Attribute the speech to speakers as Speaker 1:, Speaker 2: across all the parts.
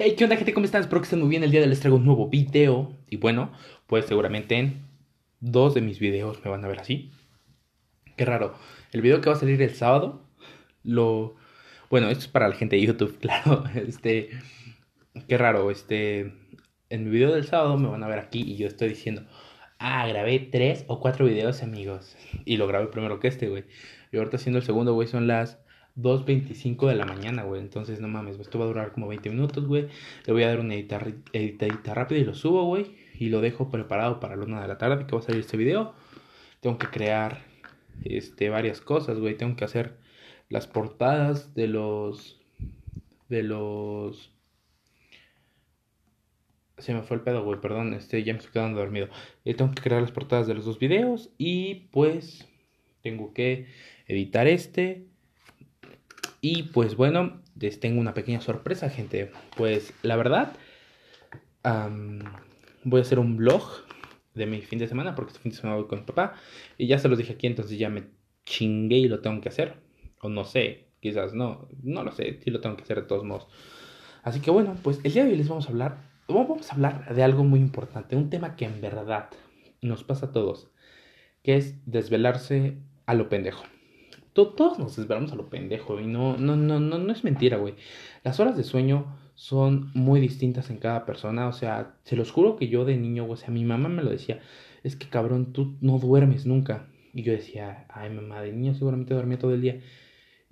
Speaker 1: Hey, ¿qué onda gente? ¿Cómo están? Espero que estén muy bien. El día de hoy les traigo un nuevo video. Y bueno, pues seguramente en dos de mis videos me van a ver así. Qué raro. El video que va a salir el sábado, lo... Bueno, esto es para la gente de YouTube, claro. Este... Qué raro, este... En mi video del sábado me van a ver aquí y yo estoy diciendo... Ah, grabé tres o cuatro videos, amigos. Y lo grabé primero que este, güey. Y ahorita haciendo el segundo, güey, son las 2.25 de la mañana, güey. Entonces, no mames, esto va a durar como 20 minutos, güey. Le voy a dar una editadita rápida y lo subo, güey. Y lo dejo preparado para la una de la tarde que va a salir este video. Tengo que crear este, varias cosas, güey. Tengo que hacer las portadas de los... De los... Se me fue el pedo, güey, perdón, este, ya me estoy quedando dormido. Eh, tengo que crear las portadas de los dos videos y pues tengo que editar este, y pues bueno, les tengo una pequeña sorpresa, gente. Pues la verdad, voy a hacer un vlog de mi fin de semana, porque este fin de semana voy con mi papá. Y ya se los dije aquí, entonces ya me chingué y lo tengo que hacer. O no sé, quizás no, no lo sé, sí lo tengo que hacer de todos modos. Así que bueno, pues el día de hoy les vamos a hablar, vamos a hablar de algo muy importante, un tema que en verdad nos pasa a todos, que es desvelarse a lo pendejo todos nos desvelamos a lo pendejo, y no, no, no, no, no es mentira, güey. Las horas de sueño son muy distintas en cada persona, o sea, se los juro que yo de niño, o sea, mi mamá me lo decía, es que cabrón, tú no duermes nunca. Y yo decía, ay mamá, de niño seguramente dormía todo el día.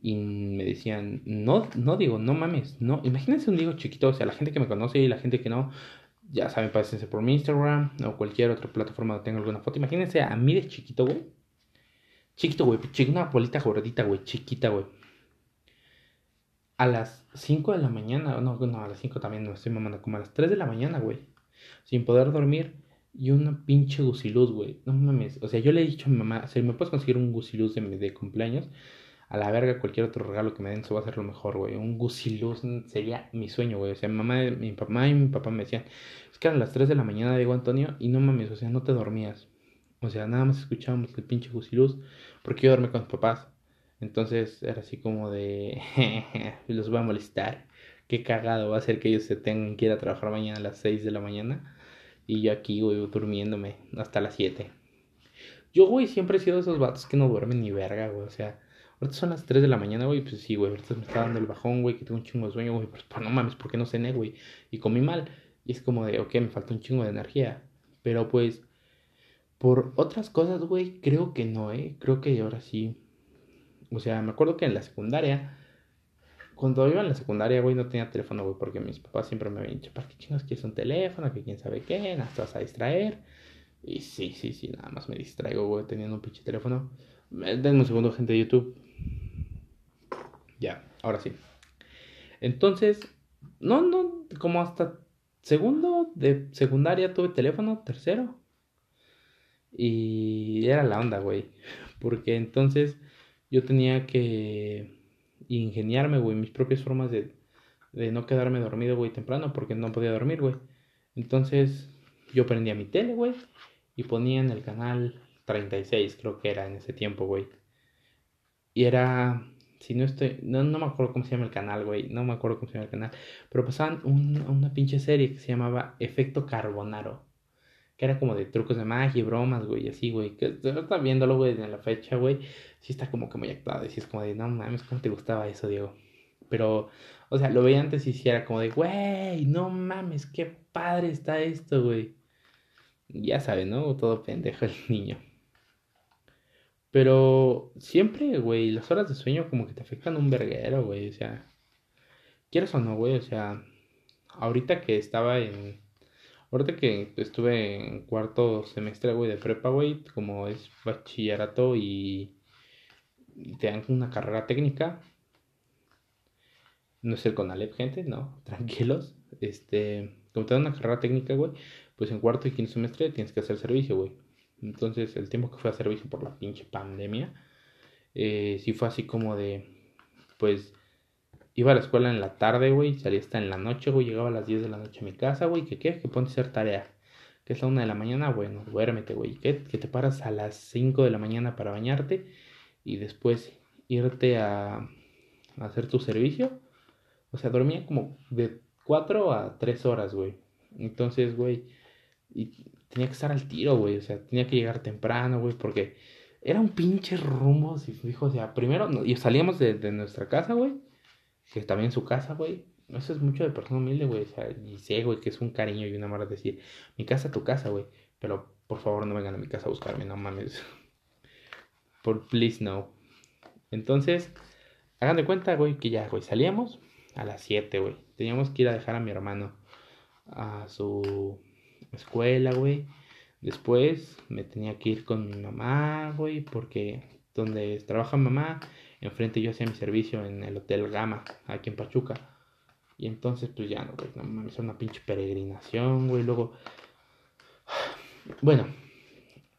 Speaker 1: Y me decían, no, no digo, no mames, no. Imagínense un niño chiquito, o sea, la gente que me conoce y la gente que no, ya saben, pásense por mi Instagram o cualquier otra plataforma donde tenga alguna foto. Imagínense a mí de chiquito, güey Chiquito, güey. Una bolita gordita, güey. Chiquita, güey. A las 5 de la mañana. No, no, a las 5 también no estoy mamando. Como a las 3 de la mañana, güey. Sin poder dormir. Y una pinche gusiluz, güey. No mames. O sea, yo le he dicho a mi mamá, si me puedes conseguir un gusiluz de, de cumpleaños, a la verga cualquier otro regalo que me den, eso va a ser lo mejor, güey. Un gusiluz sería mi sueño, güey. O sea, mi mamá, mi papá y mi papá me decían, es que a las 3 de la mañana, digo Antonio, y no mames, o sea, no te dormías. O sea, nada más escuchábamos el pinche fusiluz porque yo dormí con mis papás. Entonces era así como de, los voy a molestar. Qué cagado va a ser que ellos se tengan que ir a trabajar mañana a las 6 de la mañana. Y yo aquí, güey, durmiéndome hasta las 7. Yo, güey, siempre he sido de esos vatos que no duermen ni verga, güey. O sea, ahorita son las 3 de la mañana, güey. Pues sí, güey, ahorita me está dando el bajón, güey, que tengo un chingo de sueño, güey. Pues, pues no mames, ¿por qué no cené, güey? Y comí mal. Y es como de, ok, me falta un chingo de energía. Pero pues por otras cosas, güey, creo que no, ¿eh? Creo que ahora sí. O sea, me acuerdo que en la secundaria, cuando iba en la secundaria, güey, no tenía teléfono, güey, porque mis papás siempre me habían dicho, ¿para qué chingas quieres un teléfono? Que quién sabe qué, nada, te vas a distraer. Y sí, sí, sí, nada más me distraigo, güey, teniendo un pinche teléfono. Denme un segundo, gente de YouTube. Ya, ahora sí. Entonces, no, no, como hasta segundo de secundaria tuve teléfono, tercero. Y era la onda, güey. Porque entonces yo tenía que ingeniarme, güey, mis propias formas de, de no quedarme dormido, güey, temprano, porque no podía dormir, güey. Entonces yo prendía mi tele, güey, y ponía en el canal 36, creo que era en ese tiempo, güey. Y era, si no estoy, no, no me acuerdo cómo se llama el canal, güey, no me acuerdo cómo se llama el canal, pero pasaban una pinche serie que se llamaba Efecto Carbonaro que era como de trucos de magia y bromas, güey, así, güey, que está viéndolo, güey, en la fecha, güey, sí está como que muy actuado, y sí es como de, no mames, ¿cómo te gustaba eso, Diego? Pero, o sea, lo veía antes y sí era como de, güey, no mames, qué padre está esto, güey. Ya sabes, ¿no? Todo pendejo el niño. Pero siempre, güey, las horas de sueño como que te afectan un verguero, güey, o sea, quieres o no, güey, o sea, ahorita que estaba en Ahorita que estuve en cuarto semestre, güey, de prepa, güey, como es bachillerato y te dan una carrera técnica. No es el Conalep, gente, no, tranquilos. Este, como te dan una carrera técnica, güey, pues en cuarto y quinto semestre tienes que hacer servicio, güey. Entonces, el tiempo que fue a servicio por la pinche pandemia, eh, sí fue así como de, pues, Iba a la escuela en la tarde, güey, salía hasta en la noche, güey, llegaba a las 10 de la noche a mi casa, güey, ¿qué qué? Que ponte a hacer tarea. Que es la 1 de la mañana, bueno, duérmete, güey. ¿Qué? Que te paras a las 5 de la mañana para bañarte y después irte a, hacer tu servicio. O sea, dormía como de cuatro a tres horas, güey. Entonces, güey, y tenía que estar al tiro, güey. O sea, tenía que llegar temprano, güey, porque era un pinche rumbo, si dijo, o sea, primero, y salíamos de nuestra casa, güey, que también su casa, güey. Eso es mucho de persona humilde, güey. O sea, y sé, güey, que es un cariño y una de decir, mi casa, tu casa, güey. Pero por favor no vengan a mi casa a buscarme, no mames. Por please no. Entonces, hagan de cuenta, güey, que ya, güey, salíamos a las 7, güey. Teníamos que ir a dejar a mi hermano a su escuela, güey. Después me tenía que ir con mi mamá, güey, porque donde trabaja mamá, enfrente yo hacía mi servicio en el Hotel Gama, aquí en Pachuca. Y entonces, pues ya no, güey, no mames, es una pinche peregrinación, güey. Luego, bueno,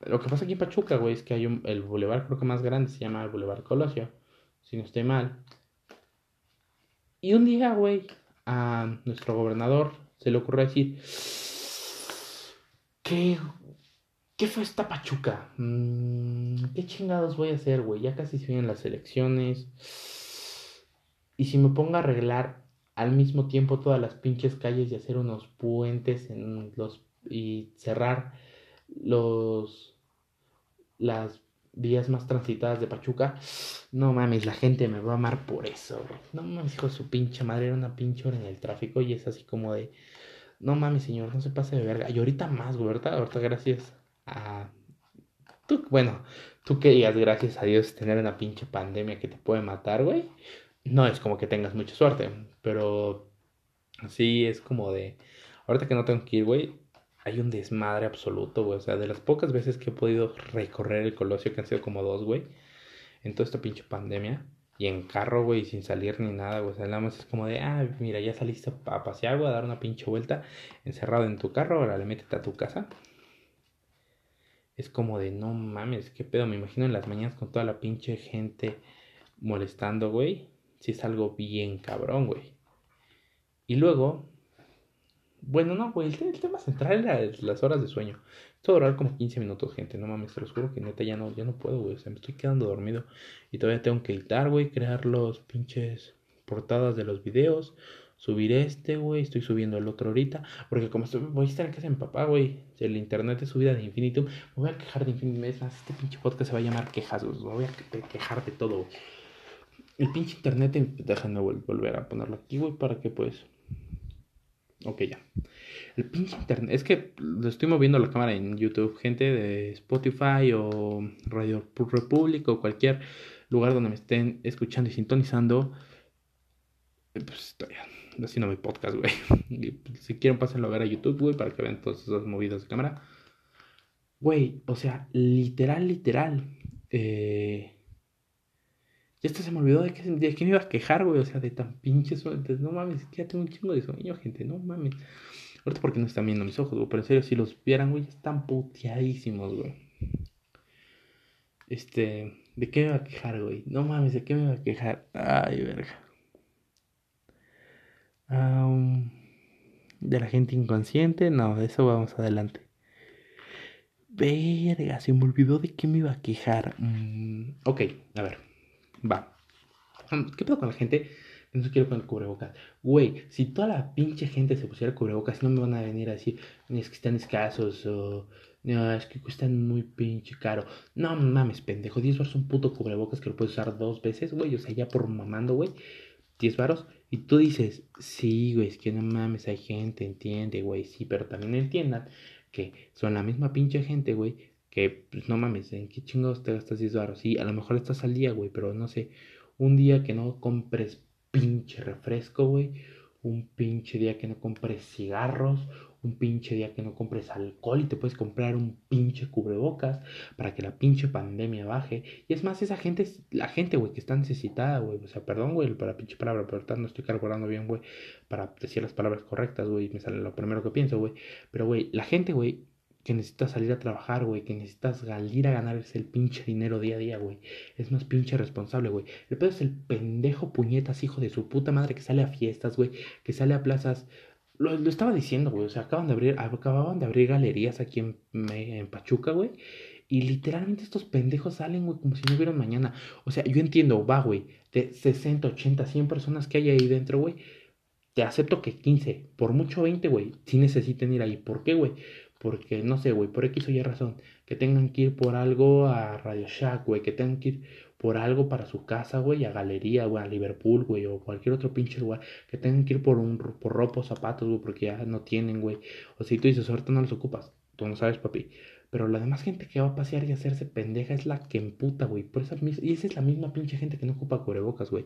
Speaker 1: lo que pasa aquí en Pachuca, güey, es que hay un, el bulevar creo que más grande se llama el Boulevard Colosio, si no estoy mal. Y un día, güey, a nuestro gobernador se le ocurrió decir, ¿qué, qué fue esta Pachuca? Mm, ¿Qué chingados voy a hacer, güey? Ya casi se vienen las elecciones. Y si me pongo a arreglar al mismo tiempo todas las pinches calles y hacer unos puentes en los y cerrar los las vías más transitadas de Pachuca, no mames, la gente me va a amar por eso, No mames, hijo de su pinche madre, era una pinche hora en el tráfico y es así como de, no mames, señor, no se pase de verga. Y ahorita más, güey, ahorita, ahorita gracias Tú, bueno, tú querías, gracias a Dios, tener una pinche pandemia que te puede matar, güey. No es como que tengas mucha suerte, pero sí es como de... Ahorita que no tengo que ir, güey, hay un desmadre absoluto, güey. O sea, de las pocas veces que he podido recorrer el Colosio, que han sido como dos, güey, en toda esta pinche pandemia, y en carro, güey, sin salir ni nada, güey. O sea, nada más es como de, ah, mira, ya saliste a pasear, güey, a dar una pinche vuelta, encerrado en tu carro, ahora le métete a tu casa. Es como de, no mames, qué pedo. Me imagino en las mañanas con toda la pinche gente molestando, güey. Si es algo bien cabrón, güey. Y luego, bueno, no, güey, el, tema central era las horas de sueño. Esto durar como 15 minutos, gente. No mames, te lo juro que neta ya no, ya no puedo, güey. O sea, me estoy quedando dormido. Y todavía tengo que editar, güey, crear los pinches portadas de los videos. Subir este, güey. Estoy subiendo el otro ahorita. Porque como estoy, voy a estar en casa de mi papá, güey. El internet es subida de Infinitum. Me voy a quejar de Infinitum. Es más, este pinche podcast se va a llamar quejas. Me voy a quejar de todo. El pinche internet, déjenme volver a ponerlo aquí, güey, para que pues Ok, ya. El pinche internet. Es que lo estoy moviendo la cámara en YouTube. Gente de Spotify o Radio República o cualquier lugar donde me estén escuchando y sintonizando. Pues estoy haciendo mi podcast, güey. Pues, si quieren, pásenlo a ver a YouTube, güey, para que vean todos esos movidos de cámara. Güey, o sea, literal, literal. Eh ya hasta se me olvidó de que, de que me iba a quejar, güey. O sea, de tan pinches suerte. No mames, ya tengo un chingo de sueño, gente. No mames. Ahorita porque no están viendo mis ojos, güey. Pero en serio, si los vieran, güey, están puteadísimos, güey. Este. ¿De qué me iba a quejar, güey? No mames, ¿de qué me iba a quejar? Ay, verga. De la gente inconsciente, no, de eso vamos adelante. Verga, se me olvidó de qué me iba a quejar. Mm, ok, a ver. Va. ¿Qué pedo con la gente? No se quiere poner cubrebocas. Güey, si toda la pinche gente se pusiera cubrebocas, no me van a venir a decir, es que están escasos o no, es que cuestan muy pinche caro. No mames, pendejo. 10 baros un puto cubrebocas que lo puedes usar dos veces, güey. O sea, ya por mamando, güey. 10 baros. Y tú dices, sí, güey, es que no mames, hay gente, entiende, güey. Sí, pero también entiendan que son la misma pinche gente, güey, que, pues no mames, ¿en qué chingados te gastas 10 baros? Sí, a lo mejor estás al día, güey, pero no sé, un día que no compres pinche refresco, güey, un pinche día que no compres cigarros, un pinche día que no compres alcohol y te puedes comprar un pinche cubrebocas para que la pinche pandemia baje. Y es más, esa gente, la gente, güey, que está necesitada, güey. O sea, perdón, güey, para pinche palabra, pero no estoy carburando bien, güey, para decir las palabras correctas, güey. Me sale lo primero que pienso, güey. Pero, güey, la gente, güey, que necesitas salir a trabajar, güey, que necesitas salir a ganarse el pinche dinero día a día, güey. Es más pinche responsable, güey. El pedo es el pendejo puñetas, hijo de su puta madre, que sale a fiestas, güey, que sale a plazas. Lo, estaba diciendo, güey, o sea, acaban de abrir, acababan de abrir galerías aquí en, en Pachuca, güey. Y literalmente estos pendejos salen, güey, como si no hubieran mañana. O sea, yo entiendo, va, güey, de 60, 80, 100 personas que hay ahí dentro, güey te acepto que 15, por mucho 20, güey, sí necesiten ir ahí. ¿Por qué, güey? Porque, no sé, güey, por X o Y razón, que tengan que ir por algo a Radio Shack, güey, que tengan que ir por algo para su casa, güey, a Galería, güey, a Liverpool, güey, o cualquier otro pinche lugar, que tengan que ir por un por ropa o zapatos, güey, porque ya no tienen, güey. O si tú dices, ahorita no los ocupas, tú no sabes, papi. Pero la demás gente que va a pasear y hacerse pendeja es la que emputa, güey. Por esa y esa es la misma pinche gente que no ocupa cubrebocas, güey.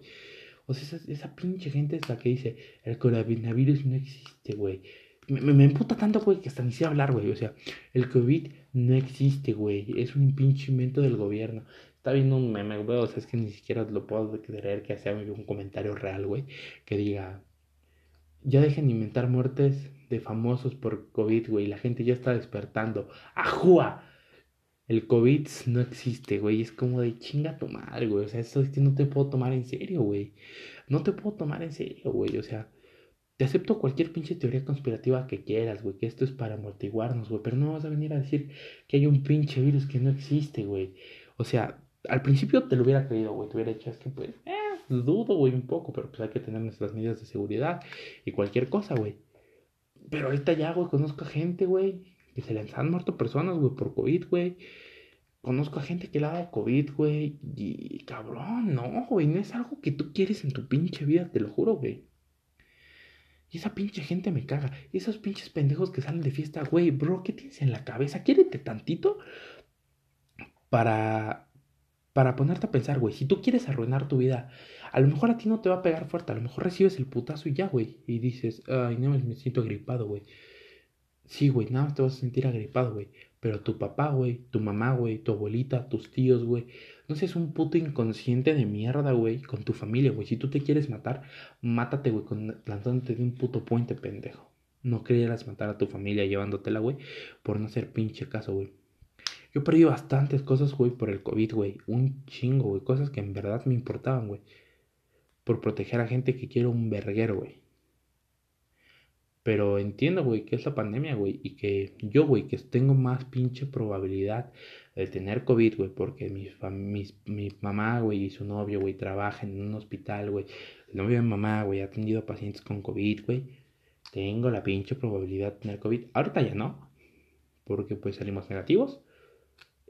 Speaker 1: O sea, esa, esa pinche gente es la que dice, el coronavirus no existe, güey. Me, emputa tanto, güey, que hasta ni sé hablar, güey. O sea, el COVID no existe, güey. Es un pinche invento del gobierno. Está viendo un meme, güey. O sea, es que ni siquiera lo puedo creer que sea un comentario real, güey. Que diga, ya dejen de inventar muertes de famosos por COVID, güey. La gente ya está despertando. ¡Ajúa! El COVID no existe, güey. Es como de chinga tu madre, güey. O sea, esto es que no te puedo tomar en serio, güey. No te puedo tomar en serio, güey. O sea, te acepto cualquier pinche teoría conspirativa que quieras, güey. Que esto es para amortiguarnos, güey. Pero no vas a venir a decir que hay un pinche virus que no existe, güey. O sea, al principio te lo hubiera creído, güey. Te hubiera dicho, es que pues, eh, dudo, güey, un poco. Pero pues hay que tener nuestras medidas de seguridad y cualquier cosa, güey. Pero ahorita ya, güey, conozco a gente, güey, que se les han muerto personas, güey, por COVID, güey. Conozco a gente que le ha dado COVID, güey. Y cabrón, no, güey, no es algo que tú quieres en tu pinche vida, te lo juro, güey. Y esa pinche gente me caga. Y esos pinches pendejos que salen de fiesta, güey, bro, ¿qué tienes en la cabeza? Quiérete tantito para para ponerte a pensar, güey, si tú quieres arruinar tu vida, a lo mejor a ti no te va a pegar fuerte, a lo mejor recibes el putazo y ya, güey, y dices, ay, no, me siento agripado, güey. Sí, güey, nada más te vas a sentir agripado, güey. Pero tu papá, güey, tu mamá, güey, tu abuelita, tus tíos, güey. No seas un puto inconsciente de mierda, güey, con tu familia, güey. Si tú te quieres matar, mátate, güey, plantándote de un puto puente, pendejo. No querías matar a tu familia llevándotela, güey, por no hacer pinche caso, güey. Yo perdí bastantes cosas, güey, por el COVID, güey. Un chingo, güey. Cosas que en verdad me importaban, güey. Por proteger a gente que quiero un verguero, güey. Pero entiendo, güey, que es la pandemia, güey. Y que yo, güey, que tengo más pinche probabilidad de tener COVID, güey. Porque mi, mi mamá, güey, y su novio, güey, trabajan en un hospital, güey. El novio de mi mamá, güey, ha atendido a pacientes con COVID, güey. Tengo la pinche probabilidad de tener COVID. Ahorita ya no. Porque pues salimos negativos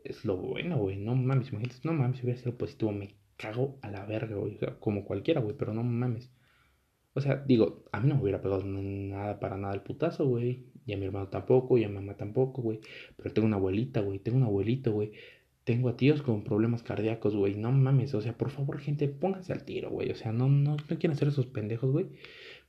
Speaker 1: es lo bueno, güey. No mames, imagínate, no mames, si hubiera sido positivo, me cago a la verga, güey. O sea, como cualquiera, güey, pero no mames. O sea, digo, a mí no me hubiera pegado nada para nada el putazo, güey. Y a mi hermano tampoco, y a mi mamá tampoco, güey. Pero tengo una abuelita, güey. Tengo un abuelito, güey. Tengo a tíos con problemas cardíacos, güey. No mames. O sea, por favor, gente, pónganse al tiro, güey. O sea, no, no, no quieren ser esos pendejos, güey.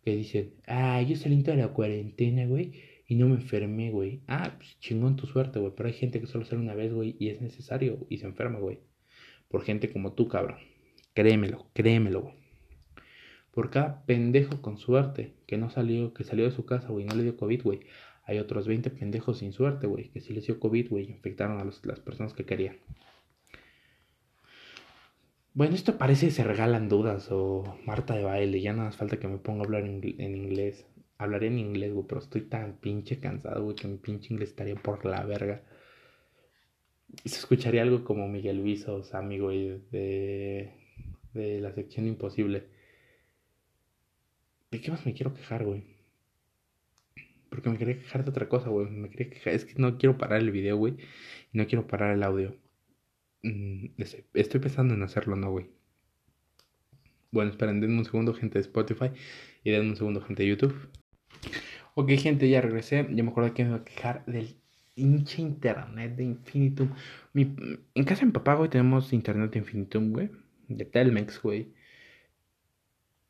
Speaker 1: Que dicen, ah, yo salí de la cuarentena, güey y no me enfermé, güey. Ah, pues chingón tu suerte, güey. Pero hay gente que solo sale una vez, güey, y es necesario y se enferma, güey. Por gente como tú, cabrón. Créemelo, créemelo, güey. Por cada pendejo con suerte que no salió, que salió de su casa, güey, no le dio COVID, güey. Hay otros 20 pendejos sin suerte, güey, que sí les dio COVID, güey, infectaron a las personas que querían. Bueno, esto parece se regalan dudas o Marta de baile, ya nada más falta que me ponga a hablar en inglés hablaré en inglés, güey, pero estoy tan pinche cansado, güey, que mi pinche inglés estaría por la verga. Y se escucharía algo como Miguel Luis o Sammy, güey, de, de la sección imposible. ¿De qué más me quiero quejar, güey? Porque me quería quejar de otra cosa, güey. Me quería quejar. Es que no quiero parar el video, güey. Y no quiero parar el audio. Mm, estoy pensando en hacerlo, ¿no, güey? Bueno, esperen, denme un segundo, gente de Spotify. Y denme un segundo, gente de YouTube. Ok, gente, ya regresé. Ya me acuerdo que me iba a quejar del hinche internet de Infinitum. Mi, en casa de mi papá, güey, tenemos internet de Infinitum, güey. De Telmex, güey.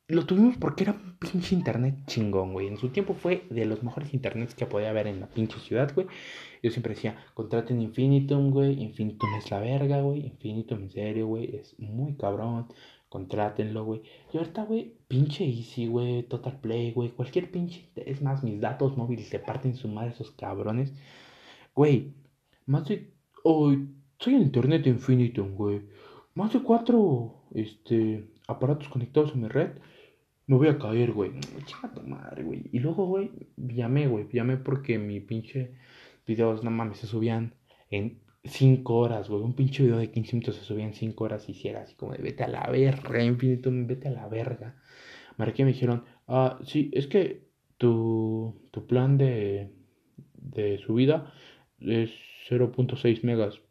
Speaker 1: Lo tuvimos porque era un pinche internet chingón, güey. En su tiempo fue de los mejores internets que podía haber en la pinche ciudad, güey. Yo siempre decía, contraten Infinitum, güey. Infinitum es la verga, güey. Infinitum en serio, güey. Es muy cabrón contrátenlo, güey. Y ahorita, güey, pinche Easy, güey, Total Play, güey, cualquier pinche. Es más, mis datos móviles se parten su madre esos cabrones. Güey, más de. Hoy, soy en Internet Infinitum, güey. Más de cuatro este, aparatos conectados a mi red. Me voy a caer, güey. Chinga tu madre, güey. Y luego, güey, llamé, güey. Llamé porque mi pinche videos, no mames, se subían en 5 horas, güey. Un pinche video de 15 minutos se subía en 5 horas y si era así como de vete a la verga, infinito, vete a la verga. Marqué me dijeron, Ah, sí, es que tu, tu plan de, de subida es 0.6 megas.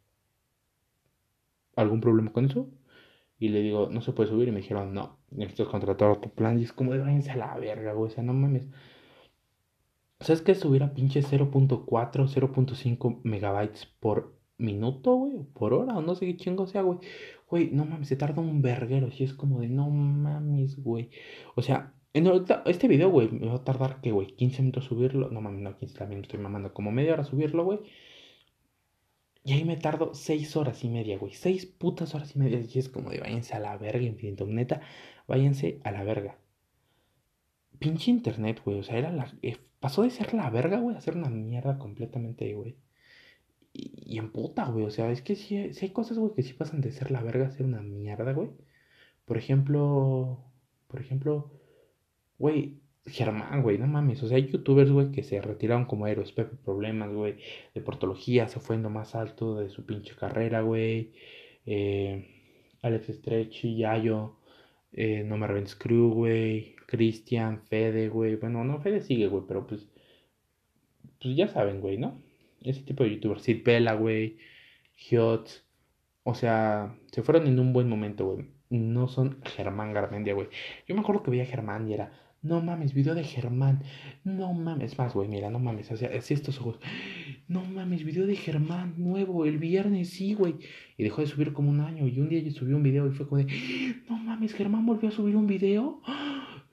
Speaker 1: ¿Algún problema con eso? Y le digo, no se puede subir. Y me dijeron, no, necesitas contratar otro plan. Y es como de váyanse a la verga, güey. O sea, no mames. ¿Sabes qué? Subir a pinche 0.4, 0.5 megabytes por minuto, güey. Por hora, o no sé qué chingo sea, güey. Güey, no mames, se tarda un verguero. Y es como de, no mames, güey. O sea, en este video, güey, me va a tardar, ¿qué, güey? 15 minutos subirlo. No mames, no, 15 también estoy mamando. Como media hora subirlo, güey. Y ahí me tardo 6 horas y media, güey. 6 putas horas y media. Y es como de, váyanse a la verga, infinito. Neta, váyanse a la verga. Pinche internet, güey. O sea, era la. Eh, pasó de ser la verga, güey, a ser una mierda completamente, güey. Y, en puta, güey. O sea, es que sí, hay cosas, güey, que sí pasan de ser la verga a ser una mierda, güey. Por ejemplo. Por ejemplo. Güey, Germán, güey, no mames. O sea, hay youtubers, güey, que se retiraron como héroes. Pepe Problemas, güey. De portología, se fue en lo más alto de su pinche carrera, güey. Eh, Alex Stretchy, Yayo. Eh, no me Crew, güey. Cristian, Fede, güey. Bueno, no, Fede sigue, güey, pero pues. Pues ya saben, güey, ¿no? Ese tipo de youtubers. Sid Pela, güey. Giot. O sea, se fueron en un buen momento, güey. No son Germán Garmendia, güey. Yo me acuerdo que veía a Germán y era. No mames, video de Germán. No mames, más, güey, mira, no mames. Así, así estos ojos. No mames, video de Germán nuevo. El viernes, sí, güey. Y dejó de subir como un año. Y un día yo subí un video y fue como de. No mames, Germán volvió a subir un video.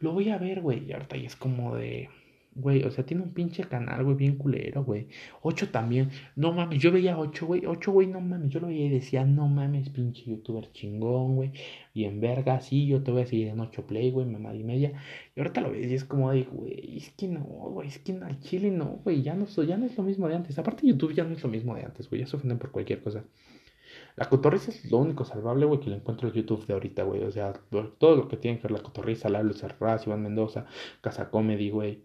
Speaker 1: Lo voy a ver, güey. Y ahorita ya es como de. Güey, o sea, tiene un pinche canal, güey, bien culero, güey. Ocho también. No mames, yo veía ocho, güey. Ocho, güey, no mames. Yo lo veía y decía, no mames, pinche youtuber chingón, güey. Y en verga, sí, yo te voy a seguir en ocho play, güey, mamá y media. Y ahorita lo ves y es como de, güey, es que no, güey, es que al chile no, güey. Ya no, ya no es lo mismo de antes. Aparte, YouTube ya no es lo mismo de antes, güey. Ya se ofenden por cualquier cosa. La cotorriza es lo único salvable, güey, que le encuentro en YouTube de ahorita, güey. O sea, todo lo que tiene que ver la cotorriza, Lalo Serraz, Iván Mendoza, Casa Comedy, güey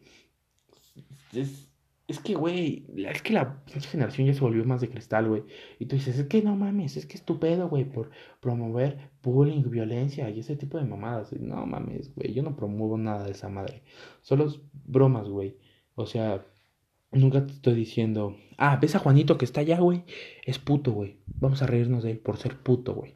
Speaker 1: es, es que, güey, es que la generación ya se volvió más de cristal, güey. Y tú dices, es que no mames, es que es tu pedo, güey, por promover bullying, violencia y ese tipo de mamadas. No mames, güey, yo no promuevo nada de esa madre. Solo es bromas, güey. O sea, nunca te estoy diciendo, ah, ves a Juanito que está allá, güey. Es puto, güey. Vamos a reírnos de él por ser puto, güey.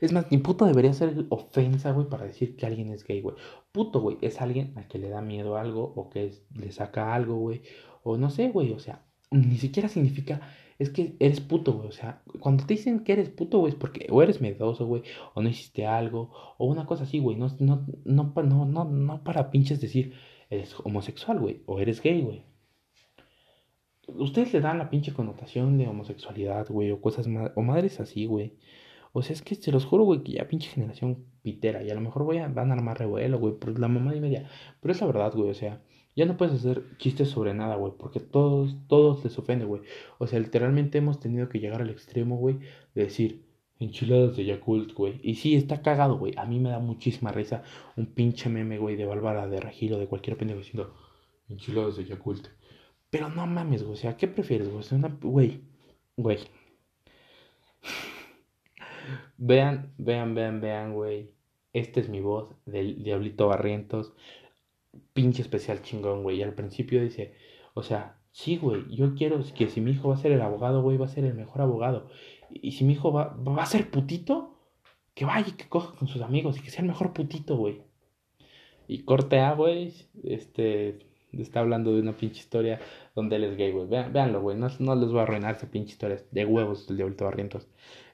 Speaker 1: Es más, ni puto debería ser ofensa, güey, para decir que alguien es gay, güey. Puto, güey, es alguien a que le da miedo algo o que le saca algo, güey. O no sé, güey, o sea, ni siquiera significa, es que eres puto, güey. O sea, cuando te dicen que eres puto, güey, es porque o eres miedoso, güey, o no hiciste algo, o una cosa así, güey. No, no, no, no, no, no para pinches decir, eres homosexual, güey, o eres gay, güey. Ustedes le dan la pinche connotación de homosexualidad, güey, o cosas más, o madres así, güey. O sea, es que se los juro, güey, que ya pinche generación pitera. Y a lo mejor voy a, van a armar revuelo, güey, por la mamá y media. Pero es la verdad, güey, o sea, ya no puedes hacer chistes sobre nada, güey, porque todos, todos les ofende, güey. O sea, literalmente hemos tenido que llegar al extremo, güey, de decir enchiladas de Yakult, güey. Y sí, está cagado, güey. A mí me da muchísima risa un pinche meme, güey, de Bárbara, de Regilo, de cualquier pendejo diciendo enchiladas de Yakult. Pero no mames, güey, o sea, ¿qué prefieres, güey? Güey, güey. Vean, vean, vean, vean, güey. Esta es mi voz del Diablito Barrientos. Pinche especial chingón, güey. Y al principio dice, o sea, sí, güey, yo quiero que si mi hijo va a ser el abogado, güey, va a ser el mejor abogado. Y si mi hijo va, va a ser putito, que vaya y que coja con sus amigos y que sea el mejor putito, güey. Y corte A, güey, este, está hablando de una pinche historia donde él es gay, güey. Vean, véanlo, güey. No, no, les voy a arruinar esa pinche historia de huevos del Diablito Barrientos.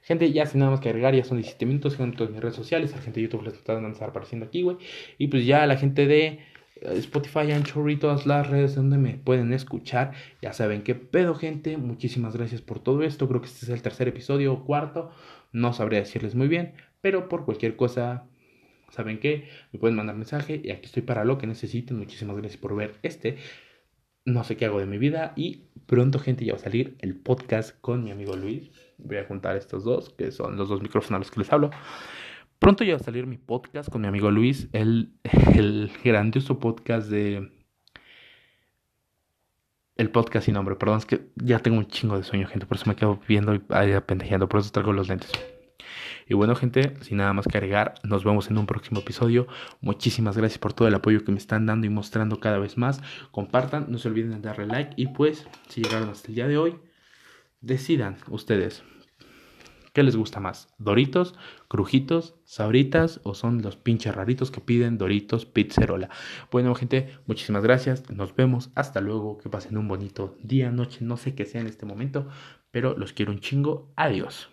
Speaker 1: Gente, ya sin nada más que agregar, ya son 17 minutos en todas mis redes sociales. La gente de YouTube les está apareciendo aquí, güey. Y pues ya la gente de eh, Spotify, Anchor y todas las redes donde me pueden escuchar. Ya saben qué pedo, gente. Muchísimas gracias por todo esto. Creo que este es el tercer episodio o cuarto. No sabría decirles muy bien. Pero por cualquier cosa, ¿saben qué? Me pueden mandar mensaje y aquí estoy para lo que necesiten. Muchísimas gracias por ver este. No sé qué hago de mi vida y pronto, gente, ya va a salir el podcast con mi amigo Luis voy a juntar estos dos, que son los dos micrófonos a los que les hablo. Pronto ya va a salir mi podcast con mi amigo Luis, el, el grandioso podcast de... El podcast sin nombre, perdón, es que ya tengo un chingo de sueño, gente, por eso me quedo viendo y pendejeando, por eso traigo los lentes. Y bueno, gente, sin nada más que agregar, nos vemos en un próximo episodio. Muchísimas gracias por todo el apoyo que me están dando y mostrando cada vez más. Compartan, no se olviden de darle like y pues, si llegaron hasta el día de hoy, decidan ustedes. ¿Qué les gusta más? ¿Doritos, crujitos, sabritas o son los pinches raritos que piden Doritos, pizzerola? Bueno, gente, muchísimas gracias. Nos vemos. Hasta luego. Que pasen un bonito día, noche, no sé qué sea en este momento, pero los quiero un chingo. Adiós.